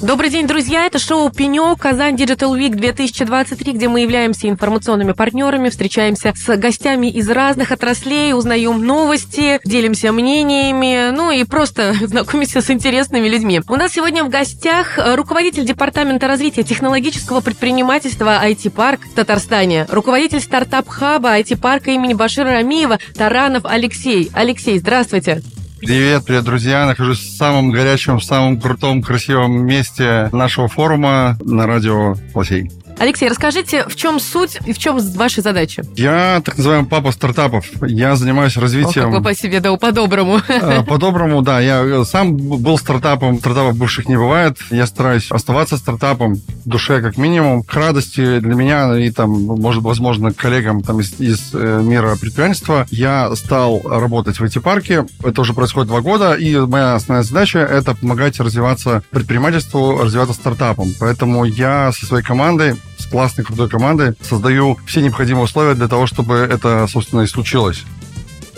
Добрый день, друзья! Это шоу «Пенек» Казань Digital Week 2023, где мы являемся информационными партнерами, встречаемся с гостями из разных отраслей, узнаем новости, делимся мнениями, ну и просто знакомимся с интересными людьми. У нас сегодня в гостях руководитель Департамента развития технологического предпринимательства IT-парк в Татарстане, руководитель стартап-хаба IT-парка имени Башира Рамиева Таранов Алексей. Алексей, здравствуйте! Привет, привет, друзья! Нахожусь в самом горячем, в самом крутом, красивом месте нашего форума на радио Лосей. Алексей, расскажите, в чем суть и в чем ваши задачи? Я так называемый папа стартапов. Я занимаюсь развитием... О, как вы по себе, да, по-доброму. А, по-доброму, да. Я сам был стартапом. Стартапов бывших не бывает. Я стараюсь оставаться стартапом в душе как минимум. К радости для меня и там, может, возможно, коллегам там из, из э, мира предпринимательства я стал работать в IT-парке. Это уже происходит два года. И моя основная задача — это помогать развиваться предпринимательству, развиваться стартапом. Поэтому я со своей командой классной, крутой командой создаю все необходимые условия для того, чтобы это, собственно, и случилось.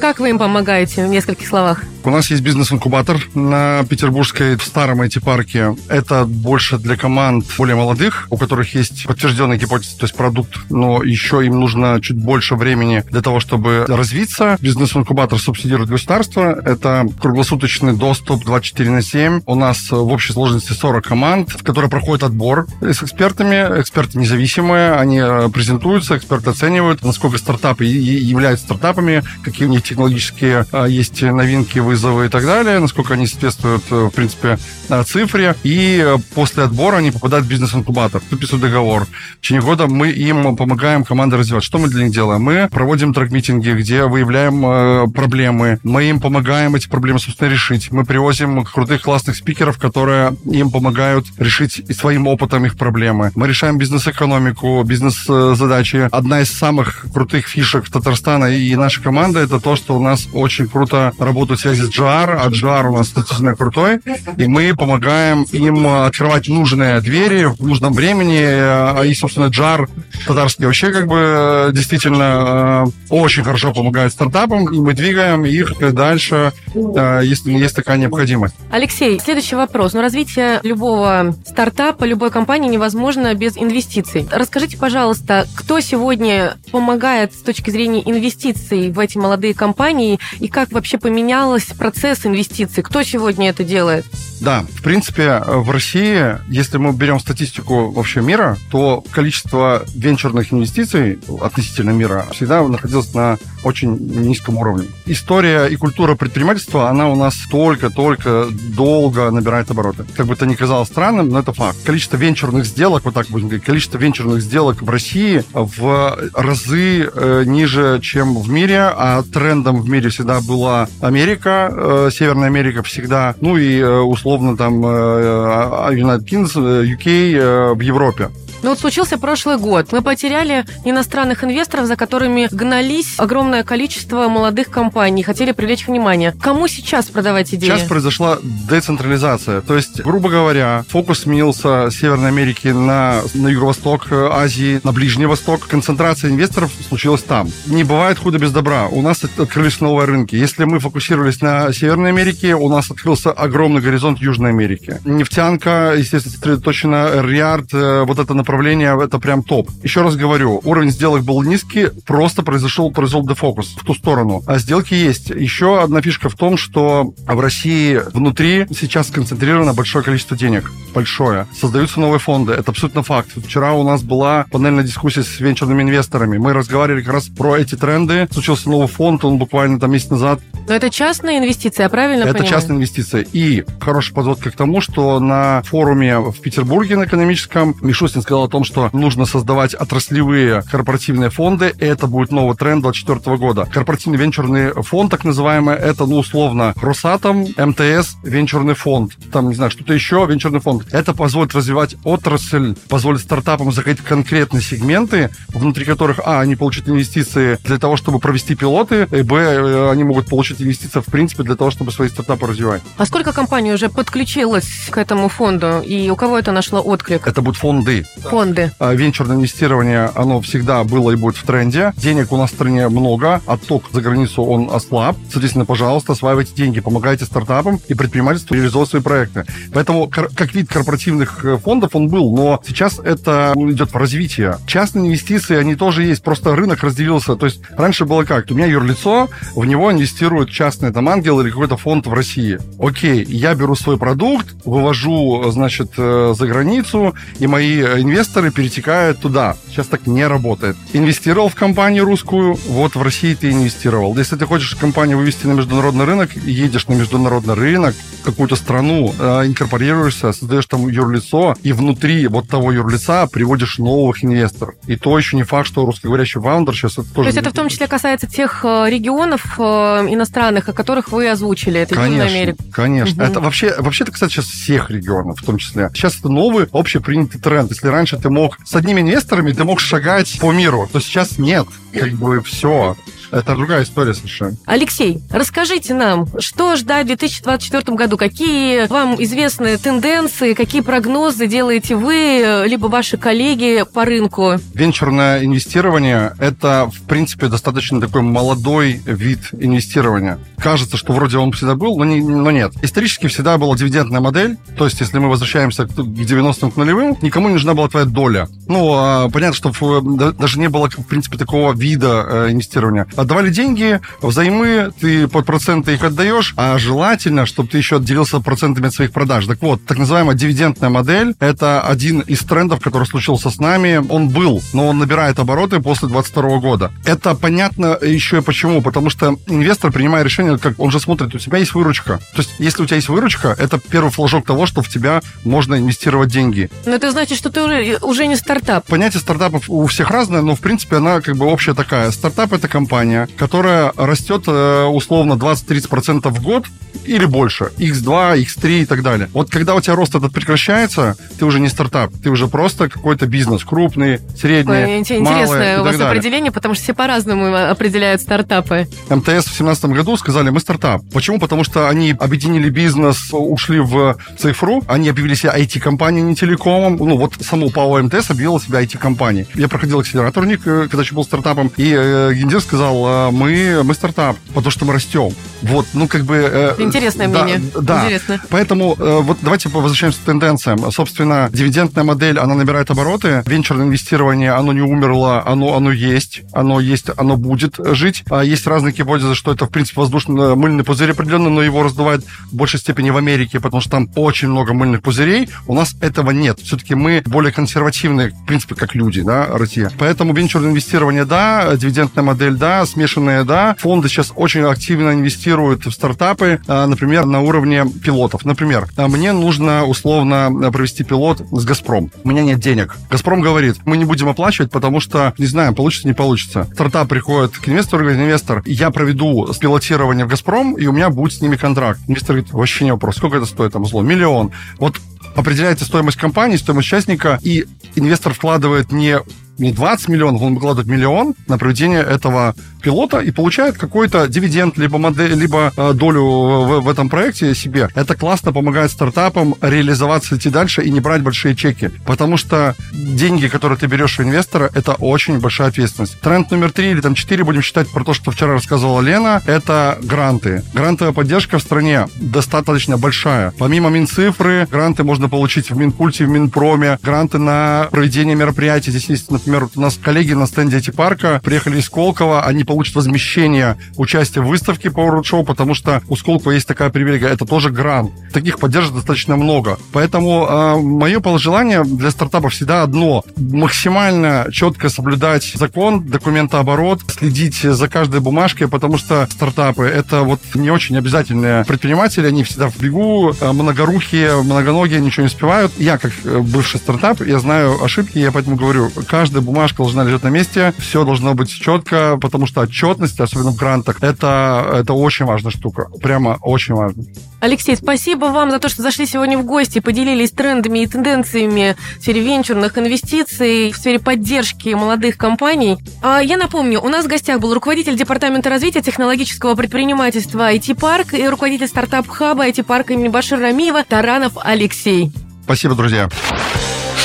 Как вы им помогаете в нескольких словах? У нас есть бизнес-инкубатор на Петербургской в старом IT-парке. Это больше для команд более молодых, у которых есть подтвержденная гипотеза, то есть продукт, но еще им нужно чуть больше времени для того, чтобы развиться. Бизнес-инкубатор субсидирует государство. Это круглосуточный доступ 24 на 7. У нас в общей сложности 40 команд, в которые проходит отбор с экспертами. Эксперты независимые, они э, презентуются, эксперты оценивают, насколько стартапы являются стартапами, какие у них технологические э, есть новинки, вызовы и так далее, насколько они соответствуют, э, в принципе, цифре. И э, после отбора они попадают в бизнес-инкубатор, подписывают договор. В течение года мы им помогаем команде развивать. Что мы для них делаем? Мы проводим трек-митинги, где выявляем э, проблемы. Мы им помогаем эти проблемы, собственно, решить. Мы привозим крутых, классных спикеров, которые им помогают решить своим опытом их проблемы. Мы решаем бизнес-экономику, бизнес-задачи. Одна из самых крутых фишек Татарстана и нашей команды это то, что у нас очень круто работают связи с GR, а GR у нас достаточно крутой, и мы помогаем им открывать нужные двери в нужном времени, а и, собственно, GR татарский вообще как бы действительно э, очень хорошо помогает стартапам, и мы двигаем их дальше, э, если есть такая необходимость. Алексей, следующий вопрос. Ну, развитие любого стартапа, любой компании невозможно без инвестиций. Расскажите, пожалуйста, кто сегодня помогает с точки зрения инвестиций в эти молодые компании, и как вообще поменялось процесс инвестиций? Кто сегодня это делает? Да, в принципе, в России, если мы берем статистику вообще мира, то количество венчурных инвестиций относительно мира всегда находилось на очень низком уровне. История и культура предпринимательства, она у нас только-только долго набирает обороты. Как бы это ни казалось странным, но это факт. Количество венчурных сделок, вот так будем говорить, количество венчурных сделок в России в разы э, ниже, чем в мире, а трендом в мире всегда была Америка, э, Северная Америка всегда, ну и э, условно там э, а, а, United Kingdom, UK э, в Европе. Ну вот случился прошлый год. Мы потеряли иностранных инвесторов, за которыми гнались огромное количество молодых компаний, хотели привлечь внимание. Кому сейчас продавать идеи? Сейчас произошла децентрализация. То есть, грубо говоря, фокус сменился с Северной Америки на, на Юго-Восток э, Азии, на Ближний Восток. Концентрация инвесторов случилась там. Не бывает худо без добра. У нас открылись новые рынки. Если мы фокусировались на Северной Америке, у нас открылся огромный горизонт Южной Америки. Нефтянка, естественно, сосредоточена, Риард, э, вот это направление направление это прям топ. Еще раз говорю, уровень сделок был низкий, просто произошел, произошел дефокус в ту сторону. А сделки есть. Еще одна фишка в том, что в России внутри сейчас сконцентрировано большое количество денег. Большое. Создаются новые фонды. Это абсолютно факт. Вчера у нас была панельная дискуссия с венчурными инвесторами. Мы разговаривали как раз про эти тренды. Случился новый фонд, он буквально там месяц назад. Но это частная инвестиция, правильно Это понимаю? частная инвестиция. И хорошая подводка к тому, что на форуме в Петербурге на экономическом Мишустин сказал о том, что нужно создавать отраслевые корпоративные фонды, и это будет новый тренд 2024 года. Корпоративный венчурный фонд, так называемый, это, ну, условно, Росатом, МТС, венчурный фонд, там, не знаю, что-то еще, венчурный фонд. Это позволит развивать отрасль, позволит стартапам в конкретные сегменты, внутри которых, а, они получат инвестиции для того, чтобы провести пилоты, и, б, они могут получить инвестиции, в принципе, для того, чтобы свои стартапы развивать. А сколько компаний уже подключилось к этому фонду, и у кого это нашло отклик? Это будут фонды. Фонды. А, венчурное инвестирование, оно всегда было и будет в тренде. Денег у нас в стране много, отток за границу он ослаб. Соответственно, пожалуйста, осваивайте деньги, помогайте стартапам и предпринимательству реализовывать свои проекты. Поэтому как вид корпоративных э, фондов он был, но сейчас это идет в развитие. Частные инвестиции, они тоже есть, просто рынок разделился. То есть раньше было как? У меня юрлицо, в него инвестируют частные там ангел или какой-то фонд в России. Окей, я беру свой продукт, вывожу, значит, э, за границу, и мои инвесторы перетекают туда. Сейчас так не работает. Инвестировал в компанию русскую, вот в России ты инвестировал. Если ты хочешь компанию вывести на международный рынок, едешь на международный рынок, какую-то страну, э, инкорпорируешься, создаешь там юрлицо, и внутри вот того юрлица приводишь новых инвесторов. И то еще не факт, что русскоговорящий фаундер сейчас это тоже... То есть это в том числе касается тех э, регионов э, иностранных, о которых вы озвучили. Это конечно, Южная Америка. Конечно. Угу. Это вообще, вообще это, кстати, сейчас всех регионов в том числе. Сейчас это новый общепринятый тренд. Если раньше ты мог с одними инвесторами, ты мог шагать по миру, то сейчас нет. Как бы все. Это другая история совершенно. Алексей, расскажите нам, что ждать в 2024 году? Какие вам известны тенденции, какие прогнозы делаете вы, либо ваши коллеги по рынку? Венчурное инвестирование – это, в принципе, достаточно такой молодой вид инвестирования. Кажется, что вроде он всегда был, но, не, но нет. Исторически всегда была дивидендная модель, то есть если мы возвращаемся к 90-м, к нулевым, никому не нужна была твоя доля. Ну, а, понятно, что даже не было, в принципе, такого вида э, инвестирования отдавали деньги, взаймы, ты под проценты их отдаешь, а желательно, чтобы ты еще отделился процентами от своих продаж. Так вот, так называемая дивидендная модель – это один из трендов, который случился с нами. Он был, но он набирает обороты после 2022 года. Это понятно еще и почему. Потому что инвестор, принимая решение, как он же смотрит, у тебя есть выручка. То есть, если у тебя есть выручка, это первый флажок того, что в тебя можно инвестировать деньги. Но это значит, что ты уже, уже не стартап. Понятие стартапов у всех разное, но, в принципе, она как бы общая такая. Стартап – это компания, которая растет э, условно 20-30% в год или больше, x2, x3 и так далее. Вот когда у тебя рост этот прекращается, ты уже не стартап, ты уже просто какой-то бизнес, крупный, средний, Интересное у вас определение, потому что все по-разному определяют стартапы. МТС в 2017 году сказали, мы стартап. Почему? Потому что они объединили бизнес, ушли в цифру, они объявили себя IT-компанией, не телекомом. Ну, вот само ПАО МТС объявило себя IT-компанией. Я проходил акселератор у них, э, когда еще был стартапом, и э, гендир сказал, «А, мы, мы стартап, потому что мы растем. Вот, ну, как бы... Э, Интересное да, мнение. Да. Интересно. Поэтому э, вот давайте возвращаемся к тенденциям. Собственно, дивидендная модель, она набирает обороты. Венчурное инвестирование, оно не умерло, оно, оно есть. Оно есть, оно будет жить. А есть разные гипотезы, что это, в принципе, воздушно-мыльный пузырь определенно, но его раздувает в большей степени в Америке, потому что там очень много мыльных пузырей. У нас этого нет. Все-таки мы более консервативные, в принципе, как люди, да, Россия. Поэтому венчурное инвестирование, да, дивидендная модель, да, смешанные, да. Фонды сейчас очень активно инвестируют в стартапы, а, например, на уровне пилотов. Например, а, мне нужно условно провести пилот с «Газпром». У меня нет денег. «Газпром» говорит, мы не будем оплачивать, потому что, не знаю, получится, не получится. Стартап приходит к инвестору, говорит, инвестор, я проведу пилотирование в «Газпром», и у меня будет с ними контракт. Инвестор говорит, вообще не вопрос. Сколько это стоит? Там, зло, миллион. Вот определяется стоимость компании, стоимость участника, и инвестор вкладывает не не 20 миллионов, он выкладывает миллион на проведение этого пилота и получает какой-то дивиденд, либо, модель, либо э, долю в, в этом проекте себе. Это классно помогает стартапам реализоваться, идти дальше и не брать большие чеки. Потому что деньги, которые ты берешь у инвестора, это очень большая ответственность. Тренд номер три или там четыре, будем считать про то, что вчера рассказывала Лена, это гранты. Грантовая поддержка в стране достаточно большая. Помимо Минцифры, гранты можно получить в Минкульте, в Минпроме, гранты на проведение мероприятий. Здесь есть, например, у нас коллеги на стенде Эти-парка приехали из Колково, они получит возмещение участия в выставке Power Road потому что у Сколково есть такая привилегия, это тоже грант. Таких поддержек достаточно много. Поэтому э, мое пожелание для стартапов всегда одно. Максимально четко соблюдать закон, документооборот, следить за каждой бумажкой, потому что стартапы — это вот не очень обязательные предприниматели, они всегда в бегу, а, многорухие, многоногие, ничего не успевают. Я, как э, бывший стартап, я знаю ошибки, я поэтому говорю, каждая бумажка должна лежать на месте, все должно быть четко, потому что отчетность, особенно в грантах, это, это очень важная штука. Прямо очень важно. Алексей, спасибо вам за то, что зашли сегодня в гости, поделились трендами и тенденциями в сфере венчурных инвестиций, в сфере поддержки молодых компаний. А я напомню, у нас в гостях был руководитель Департамента развития технологического предпринимательства IT-парк и руководитель стартап-хаба IT-парка имени Башир Рамиева Таранов Алексей. Спасибо, друзья.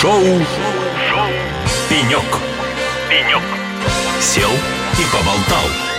Шоу, Шоу Пенек. Пенек. Сел и поболтал.